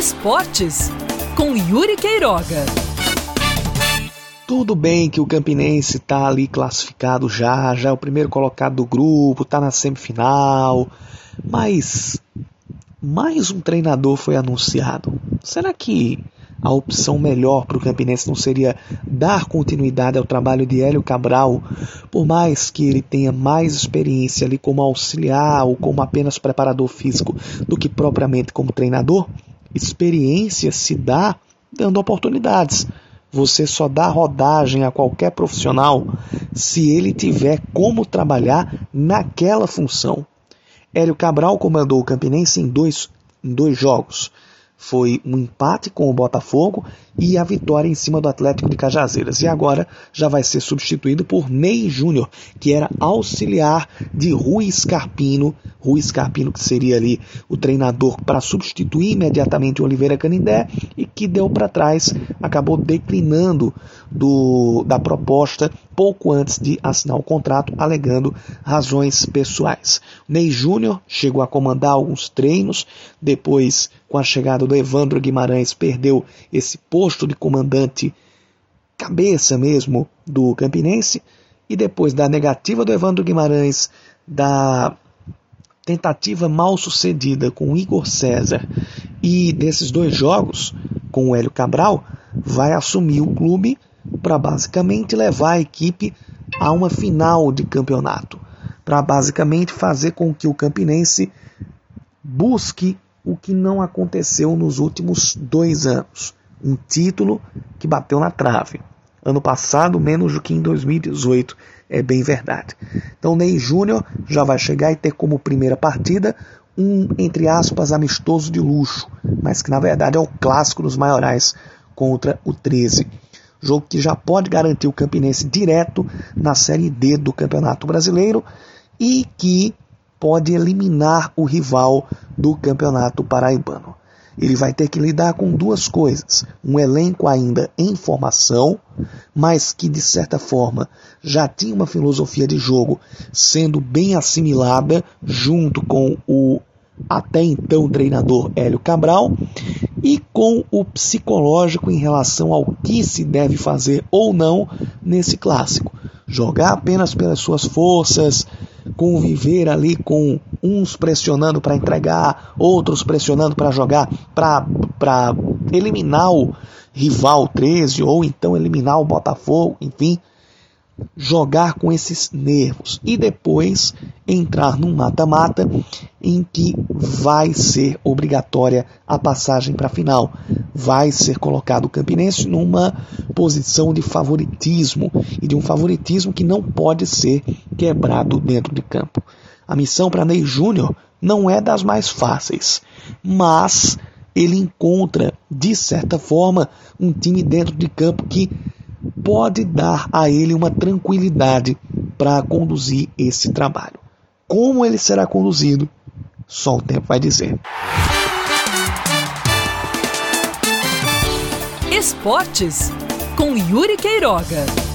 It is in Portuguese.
Esportes com Yuri Queiroga. Tudo bem que o Campinense está ali classificado já, já é o primeiro colocado do grupo, está na semifinal, mas mais um treinador foi anunciado. Será que a opção melhor para o Campinense não seria dar continuidade ao trabalho de Hélio Cabral, por mais que ele tenha mais experiência ali como auxiliar ou como apenas preparador físico do que propriamente como treinador? Experiência se dá dando oportunidades. Você só dá rodagem a qualquer profissional se ele tiver como trabalhar naquela função. Hélio Cabral comandou o Campinense em dois, em dois jogos foi um empate com o Botafogo e a vitória em cima do Atlético de Cajazeiras. E agora já vai ser substituído por Ney Júnior, que era auxiliar de Rui Scarpino. Rui Scarpino, que seria ali o treinador para substituir imediatamente o Oliveira Canindé e que deu para trás, acabou declinando do, da proposta pouco antes de assinar o contrato, alegando razões pessoais. Ney Júnior chegou a comandar alguns treinos, depois com a chegada do Evandro Guimarães, perdeu esse posto de comandante cabeça mesmo do Campinense. E depois da negativa do Evandro Guimarães, da tentativa mal sucedida com o Igor César e desses dois jogos com o Hélio Cabral, vai assumir o clube para basicamente levar a equipe a uma final de campeonato, para basicamente fazer com que o Campinense busque o que não aconteceu nos últimos dois anos. Um título que bateu na trave. Ano passado, menos do que em 2018, é bem verdade. Então, Ney Júnior já vai chegar e ter como primeira partida um, entre aspas, amistoso de luxo, mas que na verdade é o clássico dos maiorais contra o 13. Jogo que já pode garantir o Campinense direto na Série D do Campeonato Brasileiro e que pode eliminar o rival do Campeonato Paraibano. Ele vai ter que lidar com duas coisas: um elenco ainda em formação, mas que de certa forma já tinha uma filosofia de jogo sendo bem assimilada junto com o até então treinador Hélio Cabral, e com o psicológico em relação ao que se deve fazer ou não nesse clássico. Jogar apenas pelas suas forças, conviver ali com uns pressionando para entregar, outros pressionando para jogar, para eliminar o rival 13 ou então eliminar o Botafogo, enfim, jogar com esses nervos e depois entrar num mata-mata em que vai ser obrigatória a passagem para a final. Vai ser colocado o Campinense numa posição de favoritismo e de um favoritismo que não pode ser quebrado dentro de campo. A missão para Ney Júnior não é das mais fáceis, mas ele encontra, de certa forma, um time dentro de campo que pode dar a ele uma tranquilidade para conduzir esse trabalho. Como ele será conduzido, só o tempo vai dizer. Esportes com Yuri Queiroga.